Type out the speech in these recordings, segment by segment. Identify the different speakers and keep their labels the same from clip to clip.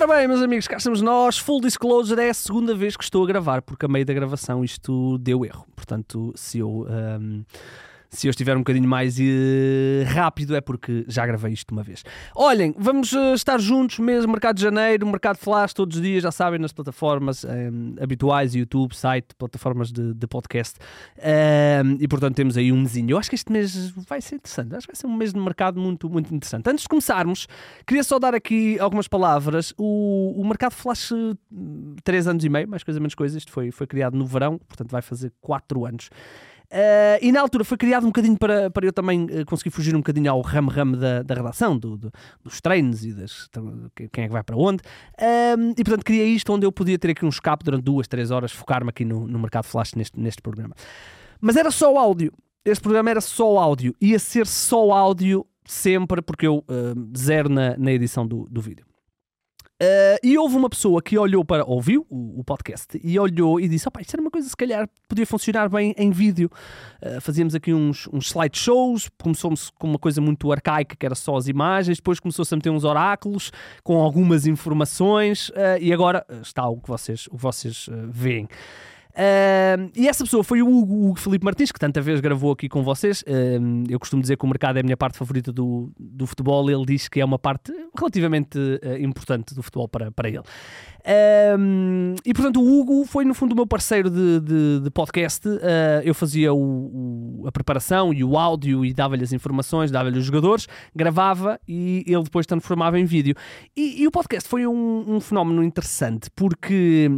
Speaker 1: Ora bem, meus amigos, cá estamos nós. Full disclosure é a segunda vez que estou a gravar, porque a meio da gravação isto deu erro. Portanto, se eu. Um se eu estiver um bocadinho mais uh, rápido é porque já gravei isto uma vez. Olhem, vamos uh, estar juntos mesmo, Mercado de Janeiro, Mercado Flash, todos os dias, já sabem, nas plataformas um, eh, habituais, YouTube, site, plataformas de, de podcast. Um, e portanto temos aí um mesinho. Eu acho que este mês vai ser interessante, acho que vai ser um mês de mercado muito, muito interessante. Antes de começarmos, queria só dar aqui algumas palavras. O, o Mercado Flash, três anos e meio, mais coisa menos coisa, isto foi, foi criado no verão, portanto vai fazer quatro anos. Uh, e na altura foi criado um bocadinho para, para eu também uh, conseguir fugir um bocadinho ao ramo-ramo da, da redação, do, do, dos treinos e das, quem é que vai para onde. Uh, e portanto queria isto onde eu podia ter aqui um escape durante duas, três horas, focar-me aqui no, no mercado flash neste, neste programa. Mas era só áudio. Este programa era só áudio. Ia ser só áudio sempre, porque eu zero na, na edição do, do vídeo. Uh, e houve uma pessoa que olhou para, ouviu o, o podcast e olhou e disse: isto era uma coisa se calhar podia funcionar bem em vídeo. Uh, fazíamos aqui uns, uns slideshows, começou-se com uma coisa muito arcaica que era só as imagens, depois começou-se a meter uns oráculos com algumas informações uh, e agora está o que vocês, o que vocês veem. Uh, e essa pessoa foi o Hugo, Hugo Felipe Martins, que tanta vez gravou aqui com vocês. Uh, eu costumo dizer que o mercado é a minha parte favorita do, do futebol. Ele diz que é uma parte relativamente uh, importante do futebol para, para ele. e portanto, o Hugo foi no fundo o meu parceiro de, de, de podcast. Ah, eu fazia o, o, a preparação e o áudio e dava-lhe as informações, dava-lhe os jogadores, gravava e ele depois transformava em vídeo. E, e o podcast foi um, um fenómeno interessante porque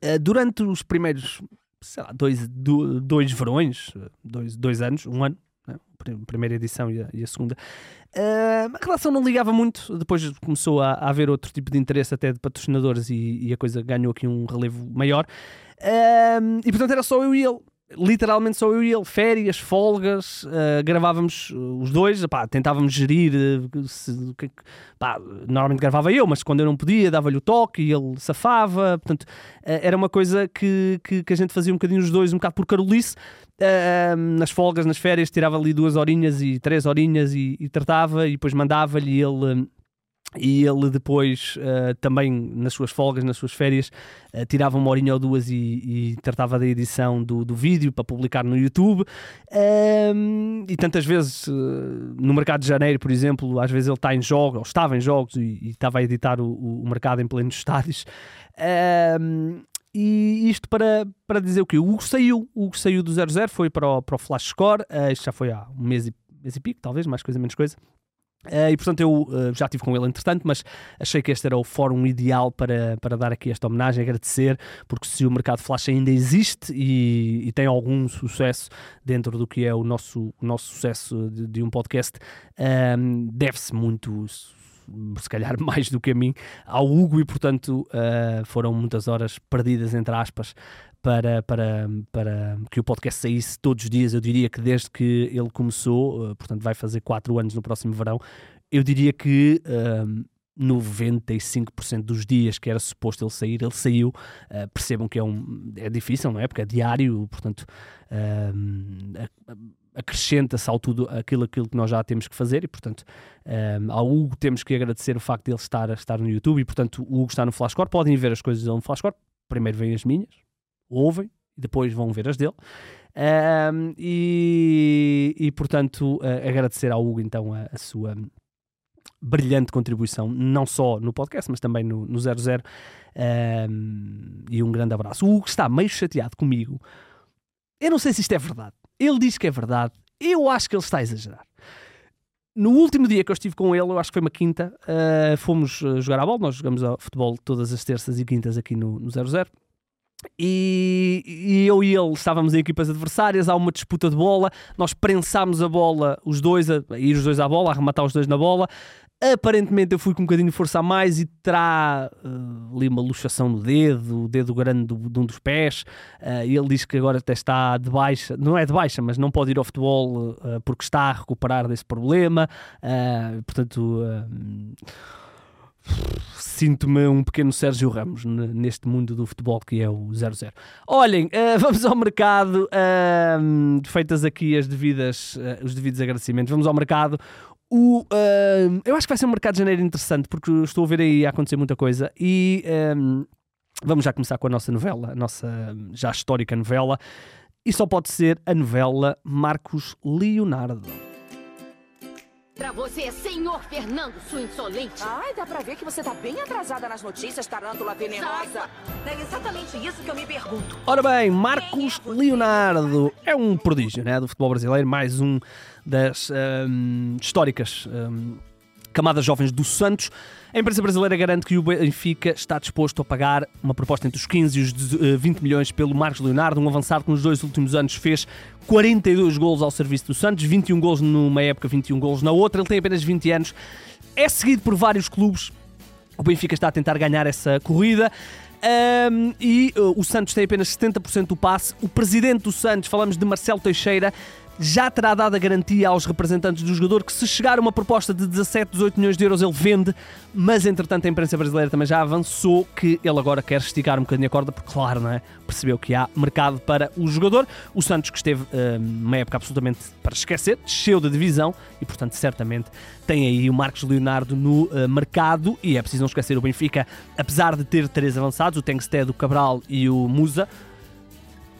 Speaker 1: eh, durante os primeiros, sei lá, dois, dois verões, dois, dois anos, um ano, né? a primeira edição e a, e a segunda, uh, a relação não ligava muito. Depois começou a, a haver outro tipo de interesse, até de patrocinadores, e, e a coisa ganhou aqui um relevo maior. Uh, e portanto era só eu e ele literalmente só eu e ele, férias, folgas, uh, gravávamos os dois, pá, tentávamos gerir. Uh, se, pá, normalmente gravava eu, mas quando eu não podia, dava-lhe o toque e ele safava. Portanto, uh, era uma coisa que, que, que, a gente fazia um bocadinho os dois, um bocado por carolice. nas folgas, nas férias, tirava ali duas horinhas e três horinhas e, e tratava, e depois mandava-lhe ele e ele depois uh, também nas suas folgas, nas suas férias, uh, tirava uma horinha ou duas e, e tratava da edição do, do vídeo para publicar no YouTube. Um, e tantas vezes uh, no mercado de janeiro, por exemplo, às vezes ele está em jogos, ou estava em jogos e, e estava a editar o, o, mercado em plenos estádios. Um, e isto para, para dizer o que? O Hugo saiu, o Hugo saiu do 00, foi para o, para o Flash Score, isto já foi há um mês e, mês e pico, talvez, mais coisa, menos coisa. Uh, e portanto eu uh, já estive com ele entretanto, mas achei que este era o fórum ideal para, para dar aqui esta homenagem, agradecer, porque se o mercado flash ainda existe e, e tem algum sucesso dentro do que é o nosso, o nosso sucesso de, de um podcast, ehm, deve-se muito se calhar mais do que a mim, ao Hugo, e portanto uh, foram muitas horas perdidas, entre aspas, para, para, para que o podcast saísse todos os dias. Eu diria que desde que ele começou, uh, portanto vai fazer 4 anos no próximo verão, eu diria que uh, 95% dos dias que era suposto ele sair, ele saiu. Uh, percebam que é, um, é difícil, não é? Porque é diário, portanto acrescenta-se ao tudo aquilo, aquilo que nós já temos que fazer e, portanto, um, ao Hugo temos que agradecer o facto de ele estar, estar no YouTube e, portanto, o Hugo está no Flashcore. Podem ver as coisas dele no Flashcore. Primeiro vêm as minhas, ouvem e depois vão ver as dele. Um, e, e, portanto, uh, agradecer ao Hugo então a, a, sua brilhante contribuição, não só no podcast, mas também no, no 00. Um, e um grande abraço. O Hugo está meio chateado comigo. Eu não sei se isto é verdade. Ele diz que é verdade. Eu acho que ele está a exagerar. No último dia que eu estive com ele, eu acho que foi uma quinta, uh, fomos uh, jogar a bola. Nós jogamos futebol todas as terças e quintas aqui no, no 00. E, e, eu e ele estávamos em equipas adversárias, há uma disputa de bola, nós prensámos a bola, os dois, a, a ir os dois à bola, a arrematar os dois na bola. Aparentemente eu fui com um bocadinho de força a mais e terá uh, ali uma luxação no dedo, o dedo grande do, de um dos pés. Uh, ele diz que agora até está de baixa, não é de baixa, mas não pode ir ao futebol uh, porque está a recuperar desse problema. portanto sinto-me um pequeno Sérgio Ramos neste mundo do futebol que é o 0-0. Olhem, uh, vamos ao mercado, uh, feitas aqui as devidas, uh, os devidos agradecimentos, vamos ao mercado. O, uh, eu acho que vai ser um mercado de janeiro interessante porque estou a ver aí acontecer muita coisa e um, vamos já começar com a nossa novela, a nossa já histórica novela, e só pode ser a novela Marcos Leonardo.
Speaker 2: Pra você, senhor Fernando, sua insolente.
Speaker 3: Ai, dá pra ver que você tá bem atrasada nas notícias, tarântula venenosa. É exatamente isso que eu me pergunto.
Speaker 1: Ora bem, Marcos Leonardo é um prodígio né, do futebol brasileiro, mais um das um, históricas um, camadas jovens do Santos. A imprensa brasileira garante que o Benfica está disposto a pagar uma proposta entre os 15 e os 20 eh, milhões pelo Marcos Leonardo, um avançado que nos dois últimos anos fez 42 golos ao serviço do Santos, 21 golos numa época, 21 golos na outra. Ele tem apenas 20 anos, é seguido por vários clubes. O Benfica está a tentar ganhar essa corrida. Um, e uh, o Santos tem apenas 70% do passe. O presidente do Santos, falamos de Marcelo Teixeira, já terá dado a garantia aos representantes do jogador que se chegar uma proposta de 17, 18 milhões de euros ele vende, mas entretanto a imprensa brasileira também já avançou que ele agora quer esticar um bocadinho a corda, porque claro, não é? percebeu que há mercado para o jogador. O Santos que esteve uh, uma época absolutamente para esquecer, desceu da divisão e portanto certamente tem aí o Marcos Leonardo no uh, mercado e é preciso não esquecer o Benfica, apesar de ter três avançados, o Tengsted, o Cabral e o Musa,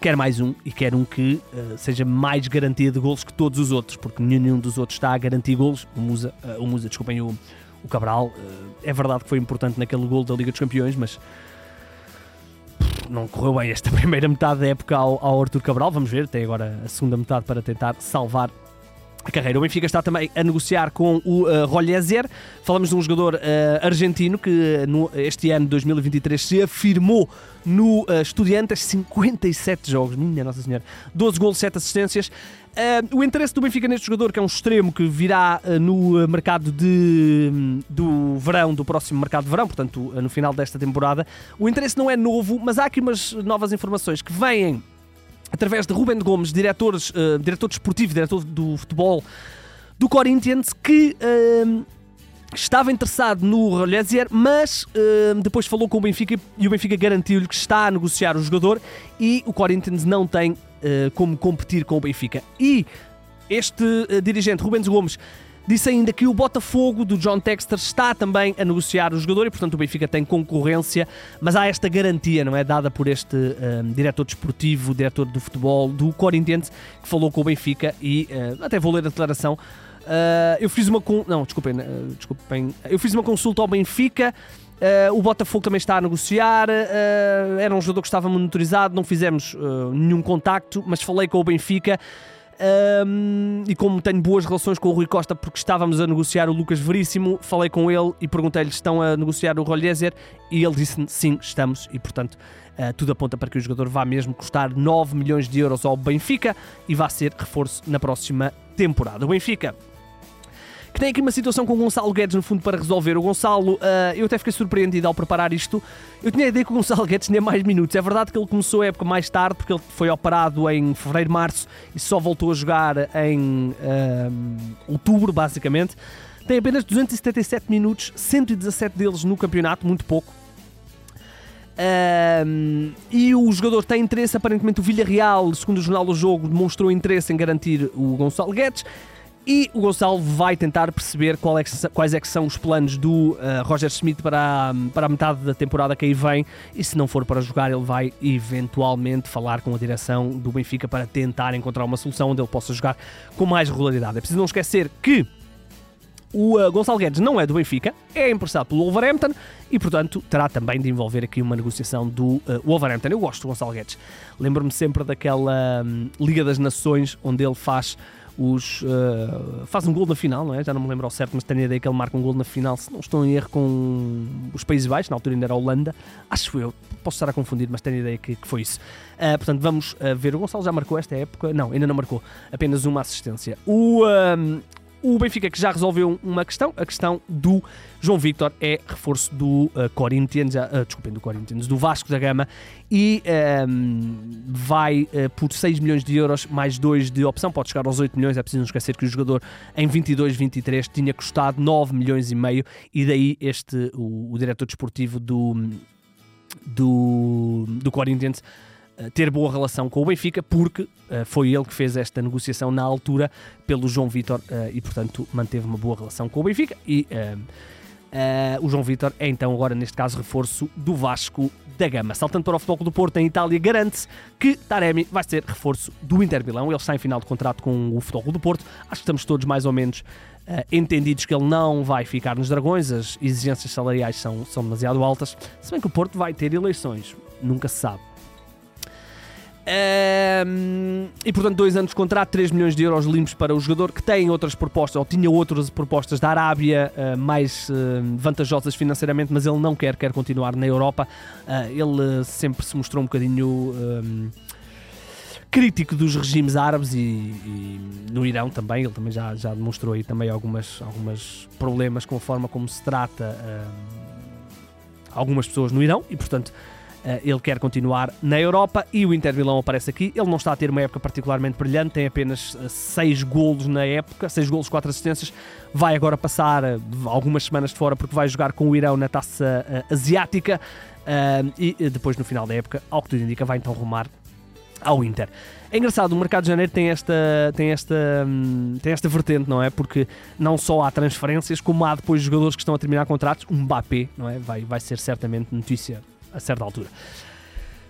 Speaker 1: quer mais um e quer um que uh, seja mais garantia de golos que todos os outros, porque nenhum dos outros está a garantir golos. O Musa, uh, o Musa desculpem, o, o Cabral, uh, é verdade que foi importante naquele gol da Liga dos Campeões, mas não correu bem esta primeira metade da época ao, ao Arthur Cabral. Vamos ver, tem agora a segunda metade para tentar salvar carreira. O Benfica está também a negociar com o uh, Rollezer. Falamos de um jogador uh, argentino que no, este ano, 2023, se afirmou no uh, Estudiantes, 57 jogos, minha Nossa Senhora, 12 gols, 7 assistências. Uh, o interesse do Benfica neste jogador, que é um extremo que virá uh, no mercado de, do verão, do próximo mercado de verão, portanto, no final desta temporada, o interesse não é novo, mas há aqui umas novas informações que vêm através de Ruben Gomes, diretor, uh, diretor desportivo, diretor do futebol do Corinthians, que uh, estava interessado no Rolesier, mas uh, depois falou com o Benfica e o Benfica garantiu-lhe que está a negociar o jogador e o Corinthians não tem como competir com o Benfica. E este dirigente, Rubens Gomes, Disse ainda que o Botafogo do John Texter está também a negociar o jogador e, portanto, o Benfica tem concorrência, mas há esta garantia, não é? Dada por este um, diretor desportivo, diretor do futebol do Corinthians, que falou com o Benfica e uh, até vou ler a declaração. Uh, eu fiz uma. Con... Não, desculpem, uh, desculpem. Eu fiz uma consulta ao Benfica. Uh, o Botafogo também está a negociar. Era um jogador que estava monitorizado, não fizemos nenhum contacto, mas falei com o Benfica. Um, e como tenho boas relações com o Rui Costa, porque estávamos a negociar o Lucas Veríssimo, falei com ele e perguntei-lhe: estão a negociar o Rolhezer? E ele disse: sim, estamos. E portanto, uh, tudo aponta para que o jogador vá mesmo custar 9 milhões de euros ao Benfica e vá ser reforço na próxima temporada. O Benfica que tem aqui uma situação com o Gonçalo Guedes no fundo para resolver. O Gonçalo, uh, eu até fiquei surpreendido ao preparar isto. Eu tinha a ideia que o Gonçalo Guedes tinha mais minutos. É verdade que ele começou a época mais tarde, porque ele foi operado em fevereiro, março e só voltou a jogar em uh, outubro, basicamente. Tem apenas 277 minutos, 117 deles no campeonato, muito pouco. Um, e o jogador tem interesse, aparentemente o Villarreal, segundo o Jornal do Jogo, demonstrou interesse em garantir o Gonçalo Guedes. E o Gonçalo vai tentar perceber é que, quais é que são os planos do uh, Roger Smith para a, para a metade da temporada que aí vem. E se não for para jogar, ele vai eventualmente falar com a direção do Benfica para tentar encontrar uma solução onde ele possa jogar com mais regularidade. É preciso não esquecer que o uh, Gonçalo Guedes não é do Benfica, é emprestado pelo Wolverhampton e, portanto, terá também de envolver aqui uma negociação do uh, Wolverhampton. Eu gosto do Gonçalo Guedes. Lembro-me sempre daquela um, Liga das Nações onde ele faz os, uh, faz um gol na final, não é? Já não me lembro ao certo, mas tenho a ideia que ele marca um gol na final, se não estou em erro, com os Países Baixos, na altura ainda era a Holanda. Acho eu, posso estar a confundir, mas tenho a ideia que, que foi isso. Uh, portanto, vamos uh, ver. O Gonçalo já marcou esta época? Não, ainda não marcou. Apenas uma assistência. O, o Benfica que já resolveu uma questão, a questão do João Victor é reforço do uh, Corinthians, uh, desculpem, do Corinthians, do Vasco da Gama e um, vai uh, por 6 milhões de euros mais 2 de opção, pode chegar aos 8 milhões, é preciso não esquecer que o jogador em 22-23 tinha custado 9 milhões e meio e daí este, o, o diretor desportivo do, do, do Corinthians uh, ter boa relação com o Benfica, porque uh, foi ele que fez esta negociação na altura pelo João Vitor e, portanto, manteve uma boa relação com o Benfica. E o João Vitor é então, agora neste caso, reforço do Vasco da Gama. Saltando para o Futebol do Porto, em Itália, garante-se que Taremi vai ser reforço do Inter Milão. Ele está em final de contrato com o Futebol do Porto. Acho que estamos todos mais ou menos Uh, entendidos que ele não vai ficar nos Dragões, as exigências salariais são, são demasiado altas, se bem que o Porto vai ter eleições, nunca se sabe. E portanto, dois anos de contrato, 3 milhões de euros limpos para o jogador que tem outras propostas, ou tinha outras propostas da Arábia uh, mais uh, vantajosas financeiramente, mas ele não quer, quer continuar na Europa. Uh, ele sempre se mostrou um bocadinho. Crítico dos regimes árabes e, e, no Irão também, ele também já, já demonstrou aí também algumas, algumas problemas com a forma como se trata algumas pessoas no Irão e portanto ele quer continuar na Europa e o Inter Milão aparece aqui. Ele não está a ter uma época particularmente brilhante, tem apenas 6 eh, golos na época, 6 golos, 4 assistências. Vai agora passar eh, algumas semanas de fora porque vai jogar com o Irão na taça asiática e depois no final da época, ao que tudo indica, vai então rumar ao Inter. É engraçado, o mercado de janeiro tem esta, tem, esta, hum, tem esta vertente, não é? Porque não só há transferências, como há depois jogadores que estão a terminar contratos. Um Mbappé, não é? Vai, vai ser certamente notícia a certa altura.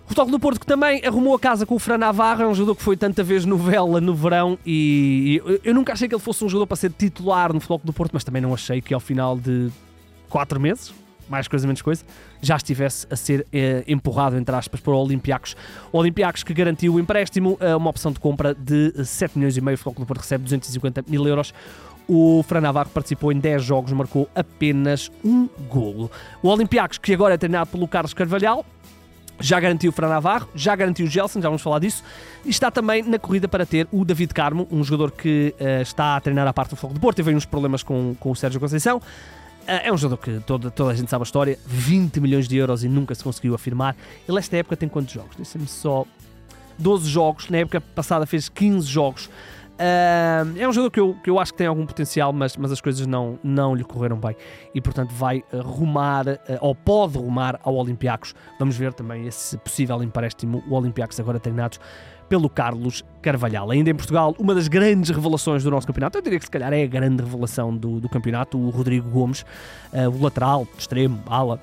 Speaker 1: O Futebol do Porto que também arrumou a casa com o Fran Navarro, é um jogador que foi tanta vez novela no verão e, eu nunca achei que ele fosse um jogador para ser titular no Futebol do Porto, mas também não achei que ao final de 4 meses, mais coisa menos coisa, já estivesse a ser eh, empurrado, entre aspas, para o Olympiacos. O Olympiacos que garantiu o empréstimo, eh, uma opção de compra de 7 milhões e meio, o Futebol do Porto recebe 250 mil euros. O Fran Navarro participou em 10 jogos, marcou apenas um golo. O Olympiacos, que agora é treinado pelo Carlos Carvalhal, já garantiu o Fran Navarro, já garantiu o Gelson, já vamos falar disso, e está também na corrida para ter o David Carmo, um jogador que uh, está a treinar a parte do Fogo de Porto, teve uns problemas com, com o Sérgio Conceição. Uh, é um jogador que toda, toda a gente sabe a história, 20 milhões de euros e nunca se conseguiu afirmar. Ele, esta época, tem quantos jogos? Disse-me só 12 jogos, na época passada fez 15 jogos. É um jogador que eu, que eu acho que tem algum potencial, mas, mas as coisas não, não lhe correram bem e, portanto, vai rumar, uh, ou pode rumar ao Olympiacos. Vamos ver também esse possível empréstimo, o Olympiacos agora treinados pelo Carlos Carvalhal. Ainda em Portugal, uma das grandes revelações do nosso campeonato, eu diria que se calhar é a grande revelação do, do campeonato, o Rodrigo Gomes, uh, o lateral, extremo, ala,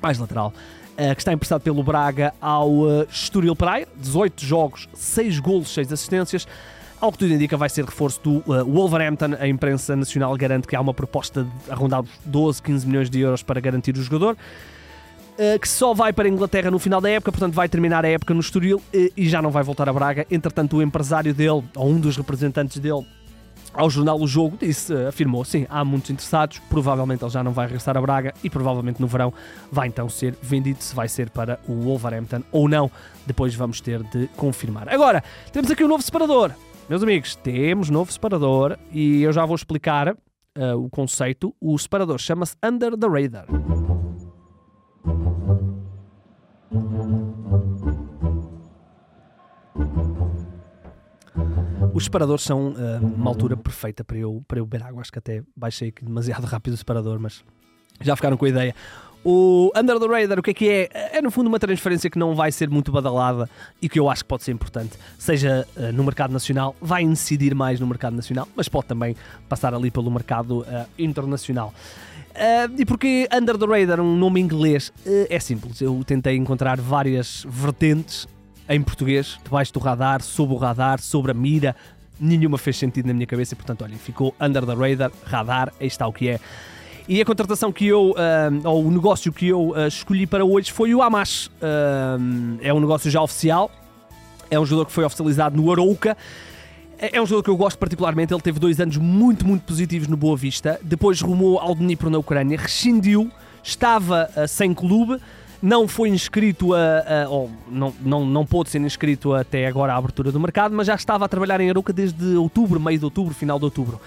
Speaker 1: mais lateral. Uh, que está emprestado pelo Braga ao uh, Estoril Praia, 18 jogos, 6 golos, 6 assistências. Ao que tudo indica, vai ser reforço do uh, Wolverhampton. A imprensa nacional garante que há uma proposta de arrondar 12, 15 milhões de euros para garantir o jogador. Uh, que só vai para a Inglaterra no final da época, portanto vai terminar a época no Estoril uh, e já não vai voltar a Braga. Entretanto, o empresário dele, ou um dos representantes dele, ao jornal O Jogo, disse, afirmou, sim, há muitos interessados, provavelmente ele já não vai regressar a Braga e provavelmente no verão vai então ser vendido, se vai ser para o Wolverhampton ou não. Depois vamos ter de confirmar. Agora, temos aqui um novo separador. Meus amigos, temos novo separador e eu já vou explicar uh, o conceito. O separador chama-se Under the Radar. Os separadores são uh, uma altura perfeita para eu, para eu beber água. Acho que até baixei demasiado rápido o separador, mas já ficaram com a ideia. O Under the Radar, o que é que é? É no fundo uma transferência que não vai ser muito badalada e que eu acho que pode ser importante, seja uh, no mercado nacional, vai incidir mais no mercado nacional, mas pode também passar ali pelo mercado uh, internacional. Uh, e porque Under the Radar, um nome inglês, é simples. Eu tentei encontrar várias vertentes em português, debaixo do radar, sob o radar, sobre a mira. Nenhuma fez sentido na minha cabeça e, portanto, olha, ficou Under the Radar, radar, aí está o que é. E a contratação que eu, uh, ou o negócio que eu uh, escolhi para hoje foi o Amash. Uh, é um negócio já oficial, é um jogador que foi oficializado no Arouca. É, é um jogador que eu gosto particularmente. Ele teve dois anos muito, muito positivos no Boa Vista. Depois rumou ao Dnipro na Ucrânia, rescindiu, estava sem clube não foi inscrito a, a, ou não, não, não pôde ser inscrito até agora à abertura do mercado, mas já estava a trabalhar em Arouca desde outubro, meio de outubro, final de outubro.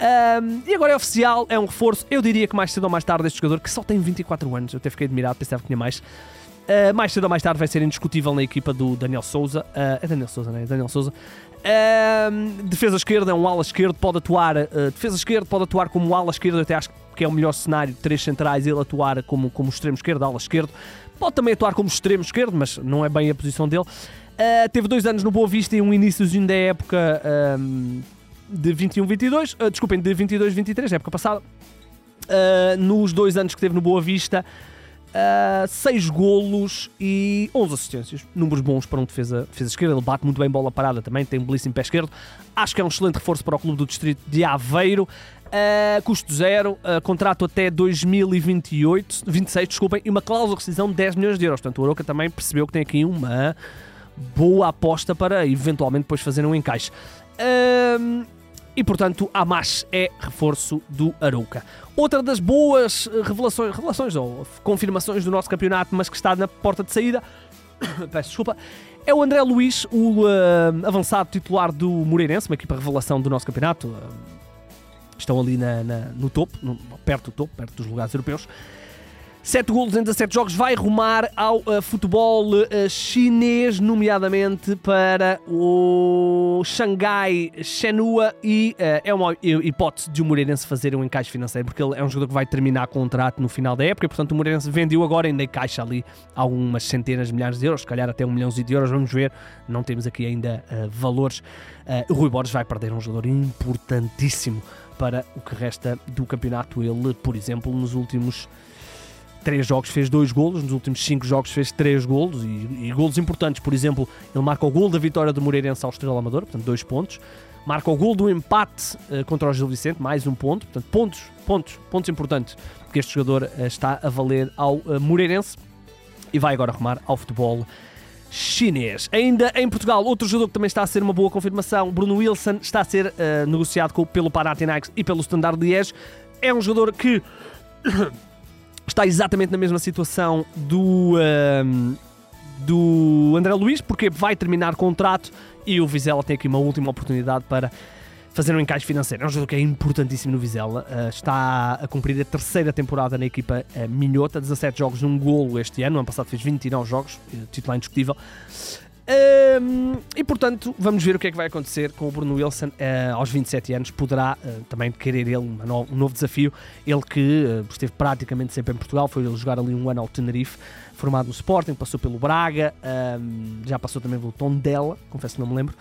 Speaker 1: Um, e agora é oficial, é um reforço. Eu diria que mais cedo ou mais tarde este jogador, que só tem 24 anos, eu até fiquei admirado, pensava que tinha mais. Uh, mais cedo ou mais tarde vai ser indiscutível na equipa do Daniel Souza. Uh, é Daniel Souza, não é? Daniel Souza. Uh, defesa esquerda, é um ala esquerdo, pode atuar. defesa esquerda pode atuar como ala esquerdo, eu até acho que é o melhor cenário, três centrais, ele atuar como, como extremo esquerdo, ala esquerdo. Pode também atuar como extremo esquerdo, mas não é bem a posição dele. Teve dois anos no Boa Vista e um iníciozinho da época de 21-22, uh, desculpem, de 22-23, época passada. Uh, nos dois anos que teve no Boa Vista, uh, 6 golos e 11 assistências. Números bons para um defesa, defesa esquerda. Ele bate muito bem bola parada também, tem um belíssimo pé esquerdo. Acho que é um excelente reforço para o clube do distrito de Aveiro. Uh, custo zero, uh, contrato até 2028, 26, desculpem, e uma cláusula de rescisão de 10 milhões de euros. Portanto, o Aroca também percebeu que tem aqui uma boa aposta para eventualmente depois fazer um encaixe. Uh, e portanto, Amash é reforço do Arouca. Outra das boas revelações, revelações ou confirmações do nosso campeonato, mas que está na porta de saída, peço desculpa, é o André Luiz, o uh, avançado titular do Moreirense, uma equipa revelação do nosso campeonato. Uh, estão ali na, na, no topo, no, perto do topo, perto dos lugares europeus. 7 golos em 17 jogos, vai rumar ao uh, futebol uh, chinês, nomeadamente para o Xangai Shenhua e uh, é uma hipótese de o Moreirense fazer um encaixe financeiro, porque ele é um jogador que vai terminar contrato no final da época e, portanto, o Moreirense vendeu agora, ainda encaixa ali algumas centenas de milhares de euros, se calhar até um milhão de euros, vamos ver, não temos aqui ainda valores. o Rui Borges vai perder um jogador importantíssimo para o que resta do campeonato. Ele, por exemplo, nos últimos três jogos fez dois golos, nos últimos cinco jogos fez três golos e, e golos importantes. Por exemplo, ele marca o gol da vitória do Moreirense ao Estrela Amador, portanto, dois pontos. Marca o gol do empate uh, contra o Gil Vicente, mais um ponto. Portanto, pontos, pontos, pontos importantes que este jogador uh, está a valer ao uh, Moreirense e vai agora arrumar ao futebol chinês. Ainda em Portugal, outro jogador que também está a ser uma boa confirmação, Bruno Wilson, está a ser negociado com, pelo Panathinaikos e pelo Standard Liège. É um jogador que está exatamente na mesma situação do, um, do André Luiz, porque vai terminar contrato e o Vizela tem aqui uma última oportunidade para fazer um encaixe financeiro. É um jogador que é importantíssimo no Vizela. Uh, está a cumprir a terceira temporada na equipa uh, minhota, 17 jogos, um golo este ano. No ano passado fez 29 jogos, uh, titular indiscutível. Um, e portanto, vamos ver o que é que vai acontecer com o Bruno Wilson uh, aos 27 anos. Poderá uh, também querer ele um novo, um novo desafio. Ele que uh, esteve praticamente sempre em Portugal, foi ele jogar ali um ano ao Tenerife, formado no Sporting, passou pelo Braga, um, já passou também pelo Tondela, confesso que não me lembro.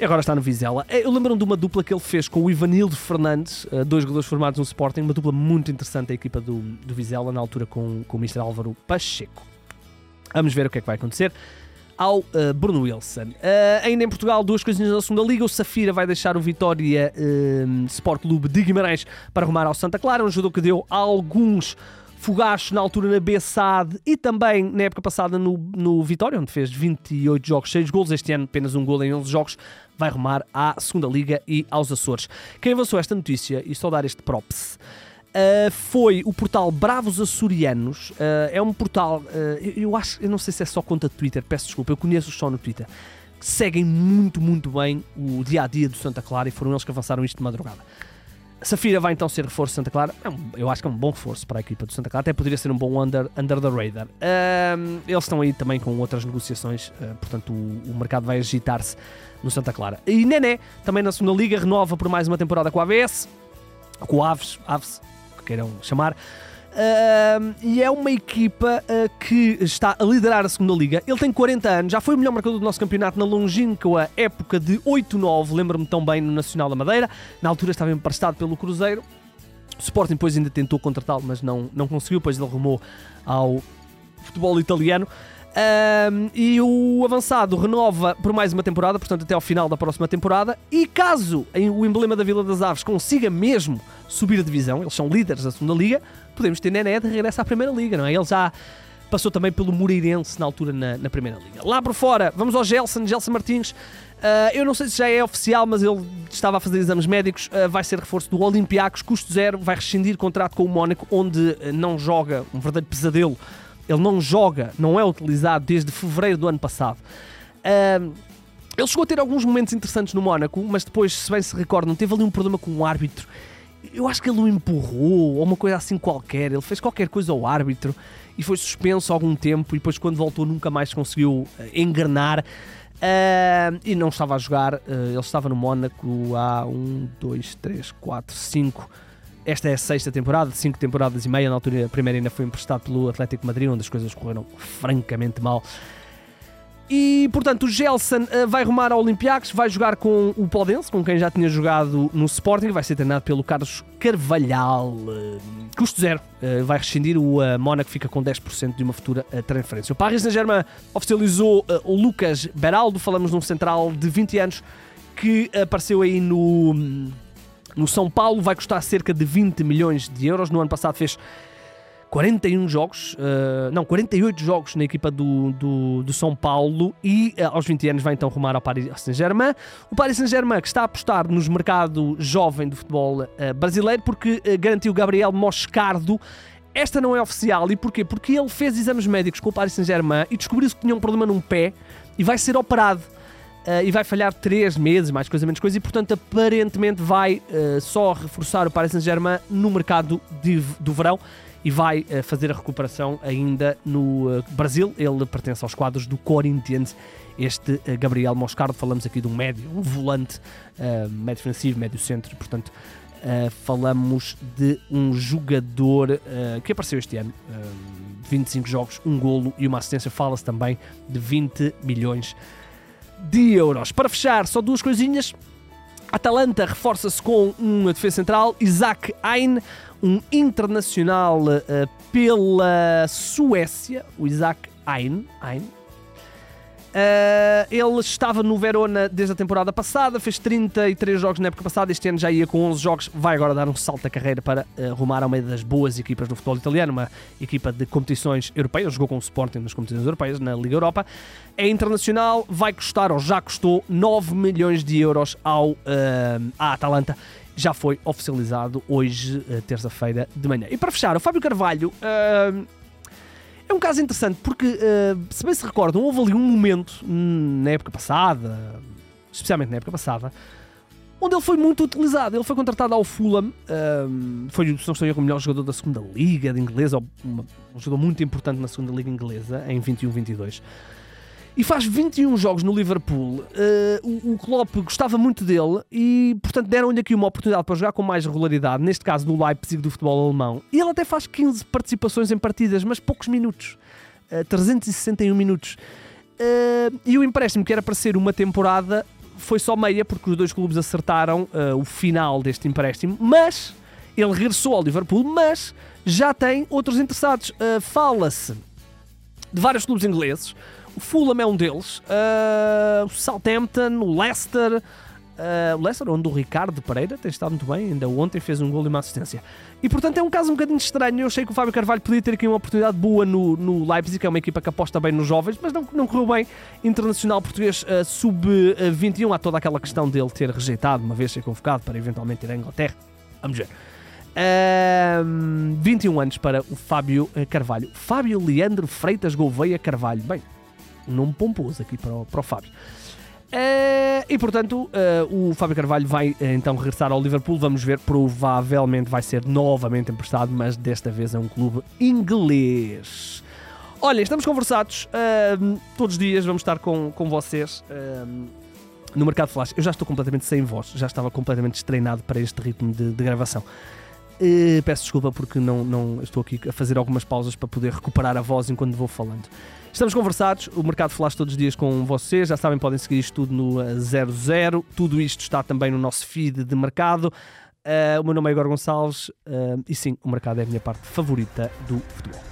Speaker 1: E agora está no Vizela. Eu lembro-me de uma dupla que ele fez com o Ivanildo Fernandes, dois jogadores formados no Sporting, uma dupla muito interessante a equipa do, do Vizela, na altura com, com o Mr. Álvaro Pacheco. Vamos ver o que é que vai acontecer ao uh, Bruno Wilson. Uh, ainda em Portugal, duas coisinhas da segunda Liga. O Safira vai deixar o Vitória uh, Sport Clube de Guimarães para arrumar ao Santa Clara, um jogador que deu alguns fogachos na altura na Bessade e também na época passada no, no Vitória, onde fez 28 jogos, 6 gols. Este ano apenas um gol em 11 jogos. Vai arrumar à segunda Liga e aos Açores. Quem avançou esta notícia, e só dar este props, Uh, foi o portal Bravos Açorianos. Uh, é um portal, uh, eu, acho, eu não sei se é só conta Twitter, peço desculpa, eu conheço só no Twitter. Seguem muito, muito bem o dia a dia do Santa Clara e foram eles que avançaram isto de madrugada. Safira vai então ser reforço de Santa Clara. É um, eu acho que é um bom reforço para a equipa do Santa Clara. Até poderia ser um bom under, under the radar. eles estão aí também com outras negociações, portanto o, o mercado vai agitar-se no Santa Clara. E Nené, também na segunda Liga, renova por mais uma temporada com a AVS, com o Aves, Aves que queiram chamar. Uh, e é uma equipa uh, que está a liderar a segunda liga. Ele tem 40 anos, já foi o melhor marcador do nosso campeonato na longínqua época de 8-9, lembro-me tão bem no Nacional da Madeira. Na altura estava emprestado pelo Cruzeiro. O Sporting depois ainda tentou contratá-lo, mas não, não conseguiu, pois ele rumou ao futebol italiano. Um, e o avançado renova por mais uma temporada, portanto até ao final da próxima temporada. E caso o emblema da Vila das Aves consiga mesmo subir a divisão, eles são líderes da segunda liga, podemos ter Nené de regresso à primeira liga, não é? Ele já passou também pelo Moreirense na altura na, na primeira liga. Lá por fora, vamos ao Gelson, Gelson Martins. Uh, eu não sei se já é oficial, mas ele estava a fazer exames médicos. Uh, vai ser reforço do Olympiacos, custo zero. Vai rescindir contrato com o Mónaco, onde não joga um verdadeiro pesadelo ele não joga, não é utilizado desde fevereiro do ano passado. Uh, ele chegou a ter alguns momentos interessantes no Mónaco, mas depois, se bem se recordam, teve ali um problema com o árbitro. Eu acho que ele o empurrou, ou uma coisa assim qualquer. Ele fez qualquer coisa ao árbitro e foi suspenso algum tempo. E depois, quando voltou, nunca mais conseguiu uh, engrenar. Uh, e não estava a jogar, uh, ele estava no Mónaco há 1, 2, 3, 4, 5 esta é a sexta temporada, cinco temporadas e meia. Na altura, a primeira ainda foi emprestado pelo Atlético Madrid, onde as coisas correram francamente mal. E, portanto, o Gelson uh, vai rumar ao Olympiacos, vai jogar com o Podense, com quem já tinha jogado no Sporting, vai ser treinado pelo Carlos Carvalhal. Custo zero, uh, vai rescindir, o uh, Mónaco fica com 10% de uma futura transferência. O Paris Saint-Germain oficializou o Lucas Beraldo, falamos de um central de 20 anos que apareceu aí no, no São Paulo, vai custar cerca de 20 milhões de euros. No ano passado fez 41 jogos, uh, não, 48 jogos na equipa do, do, do São Paulo e uh, aos 20 anos vai então rumar ao Paris Saint-Germain. O Paris Saint-Germain que está a apostar nos mercado jovem do futebol uh, brasileiro porque garantiu Gabriel Moscardo. Esta não é oficial e porquê? Porque ele fez exames médicos com o Paris Saint-Germain e descobriu-se que tinha um problema num pé e vai ser operado. Uh, e vai falhar 3 meses, mais coisa menos coisa, e portanto aparentemente vai uh, só reforçar o Paris Saint-Germain no mercado de, do verão e vai uh, fazer a recuperação ainda no uh, Brasil. Ele pertence aos quadros do Corinthians. Este uh, Gabriel Moscardo, falamos aqui de um médio, um volante, médio defensivo, médio centro, portanto, falamos de um jogador que apareceu este ano, 25 jogos, um golo e uma assistência. Fala-se também de 20 milhões de euros. Para fechar, só duas coisinhas. Atalanta reforça-se com uma defesa central, Isaac Ain, um internacional uh, pela Suécia, o Isaac Ain. Ain. Uh, ele estava no Verona desde a temporada passada, fez 33 jogos na época passada, este ano já ia com 11 jogos, vai agora dar um salto da carreira para uh, rumar a uma das boas equipas do futebol italiano, uma equipa de competições europeias, jogou com o Sporting nas competições europeias, na Liga Europa. É internacional, vai custar, ou já custou, 9 milhões de euros ao, uh, à Atalanta já foi oficializado hoje, eh, terça-feira de manhã. E para fechar, o Fábio Carvalho uh, é um caso interessante porque, uh, se bem se recordam, houve ali um momento na época passada, especialmente na época passada, onde ele foi muito utilizado. Ele foi contratado ao Fulham, uh, foi, se não estou o melhor jogador da segunda Liga de inglesa, um jogador muito importante na segunda Liga inglesa, em 21-22 e faz 21 jogos no Liverpool. Uh, o, o Klopp gostava muito dele e, portanto, deram-lhe aqui uma oportunidade para jogar com mais regularidade, neste caso no Leipzig do futebol alemão. E ele até faz 15 participações em partidas, mas poucos minutos. Uh, 361 minutos. Uh, e o empréstimo, que era para ser uma temporada, foi só meia, porque os dois clubes acertaram o final deste empréstimo. Mas ele regressou ao Liverpool, mas já tem outros interessados. Fala-se de vários clubes ingleses. O Fulham é um deles. Uh, o Southampton, o Leicester. Uh, o Leicester, onde o Ricardo Pereira tem estado muito bem, ainda ontem fez um gol e uma assistência. E portanto é um caso um bocadinho estranho. Eu achei que o Fábio Carvalho podia ter aqui uma oportunidade boa no, no Leipzig, que é uma equipa que aposta bem nos jovens, mas não, não correu bem. Internacional português uh, sub-21, há toda aquela questão dele ter rejeitado, uma vez ser convocado para eventualmente ir à Inglaterra. Vamos ver. Uh, 21 anos para o Fábio Carvalho. Fábio Leandro Freitas Gouveia Carvalho. Bem, nome pomposo aqui para o, para o Fábio. Uh, e portanto, uh, o Fábio Carvalho vai uh, então regressar ao Liverpool. Vamos ver, provavelmente vai ser novamente emprestado, mas desta vez é um clube inglês. Olha, estamos conversados todos os dias, vamos estar com, com vocês no Mercado Flash. Eu já estou completamente sem voz, já estava completamente destreinado para este ritmo de, de gravação. Peço desculpa porque não, não estou aqui a fazer algumas pausas para poder recuperar a voz enquanto vou falando. Estamos conversados, o Mercado Flash todos os dias com vocês, já sabem, podem seguir isto tudo no 00. Eh, tudo isto está também no nosso feed de mercado. Uh, o meu nome é Igor Gonçalves uh, e sim, o mercado é a minha parte favorita do futebol.